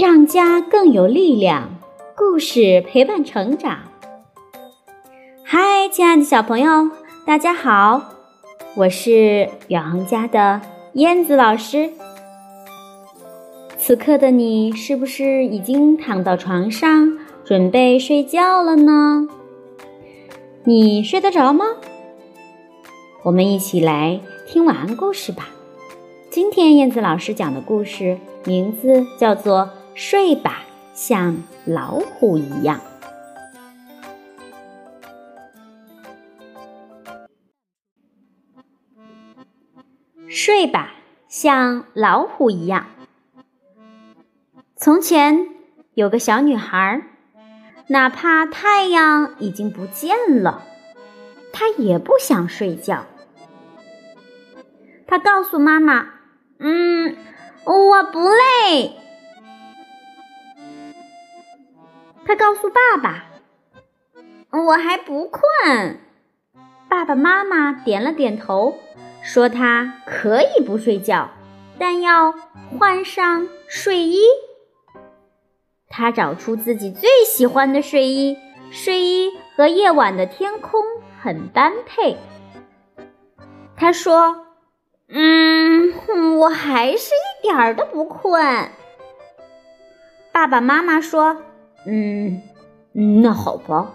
让家更有力量，故事陪伴成长。嗨，亲爱的小朋友，大家好，我是远航家的燕子老师。此刻的你是不是已经躺到床上准备睡觉了呢？你睡得着吗？我们一起来听晚安故事吧。今天燕子老师讲的故事名字叫做《睡吧，像老虎一样》。睡吧，像老虎一样。从前有个小女孩，哪怕太阳已经不见了，她也不想睡觉。她告诉妈妈。嗯，我不累。他告诉爸爸：“我还不困。”爸爸妈妈点了点头，说：“他可以不睡觉，但要换上睡衣。”他找出自己最喜欢的睡衣，睡衣和夜晚的天空很般配。他说。嗯，我还是一点儿都不困。爸爸妈妈说：“嗯，那好吧，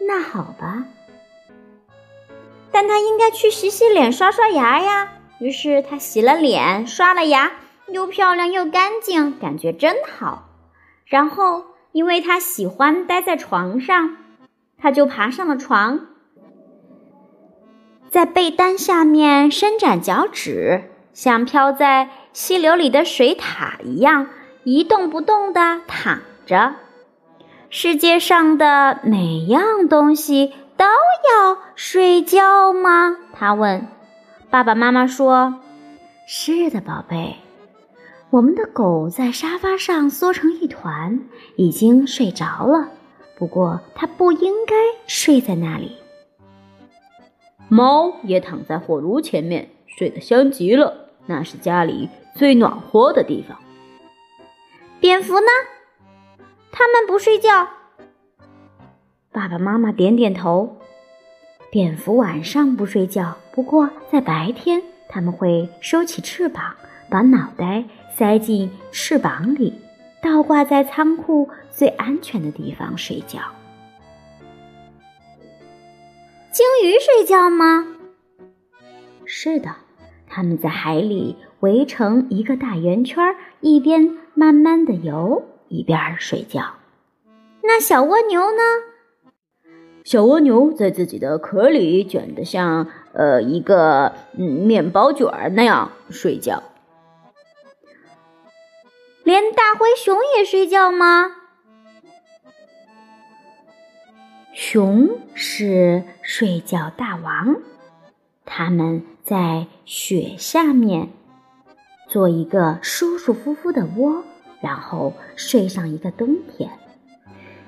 那好吧。”但他应该去洗洗脸、刷刷牙呀。于是他洗了脸、刷了牙，又漂亮又干净，感觉真好。然后，因为他喜欢待在床上，他就爬上了床。在被单下面伸展脚趾，像飘在溪流里的水獭一样一动不动地躺着。世界上的每样东西都要睡觉吗？他问。爸爸妈妈说：“是的，宝贝。我们的狗在沙发上缩成一团，已经睡着了。不过它不应该睡在那里。”猫也躺在火炉前面，睡得香极了。那是家里最暖和的地方。蝙蝠呢？他们不睡觉。爸爸妈妈点点头。蝙蝠晚上不睡觉，不过在白天，它们会收起翅膀，把脑袋塞进翅膀里，倒挂在仓库最安全的地方睡觉。鲸鱼睡觉吗？是的，它们在海里围成一个大圆圈，一边慢慢的游，一边睡觉。那小蜗牛呢？小蜗牛在自己的壳里卷得像呃一个嗯面包卷那样睡觉。连大灰熊也睡觉吗？熊是睡觉大王，他们在雪下面做一个舒舒服服的窝，然后睡上一个冬天。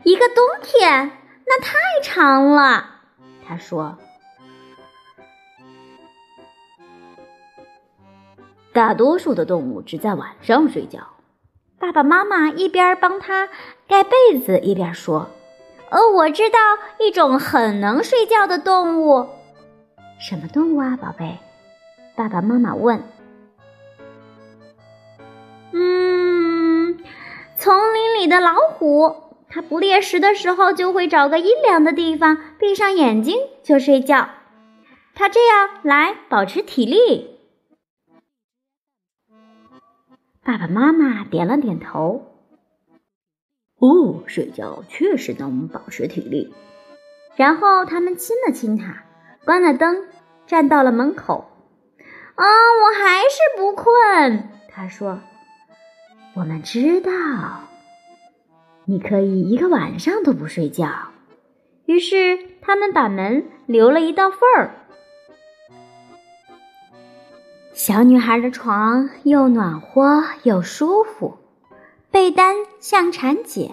一个冬天，那太长了。他说：“大多数的动物只在晚上睡觉。”爸爸妈妈一边帮他盖被子，一边说。哦，我知道一种很能睡觉的动物，什么动物啊，宝贝？爸爸妈妈问。里的老虎，它不猎食的时候就会找个阴凉的地方，闭上眼睛就睡觉。它这样来保持体力。爸爸妈妈点了点头。哦，睡觉确实能保持体力。然后他们亲了亲他，关了灯，站到了门口。啊，我还是不困。他说：“我们知道，你可以一个晚上都不睡觉。”于是他们把门留了一道缝儿。小女孩的床又暖和又舒服。被单像蚕茧，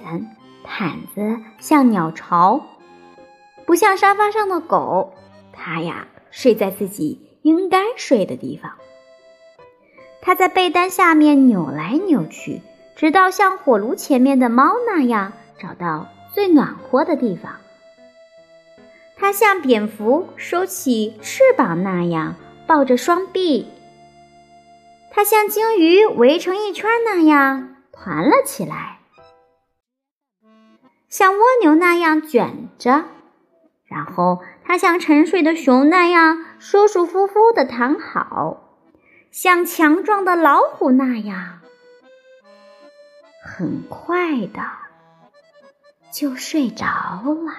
毯子像鸟巢，不像沙发上的狗。它呀，睡在自己应该睡的地方。它在被单下面扭来扭去，直到像火炉前面的猫那样找到最暖和的地方。它像蝙蝠收起翅膀那样抱着双臂。它像鲸鱼围成一圈那样团了起来，像蜗牛那样卷着。然后它像沉睡的熊那样舒舒服服的躺好，像强壮的老虎那样。很快的就睡着了。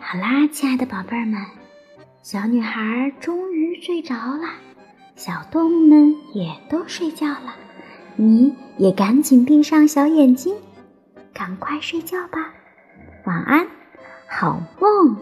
好啦，亲爱的宝贝儿们，小女孩终于睡着了，小动物们也都睡觉了。你也赶紧闭上小眼睛，赶快睡觉吧，晚安，好梦。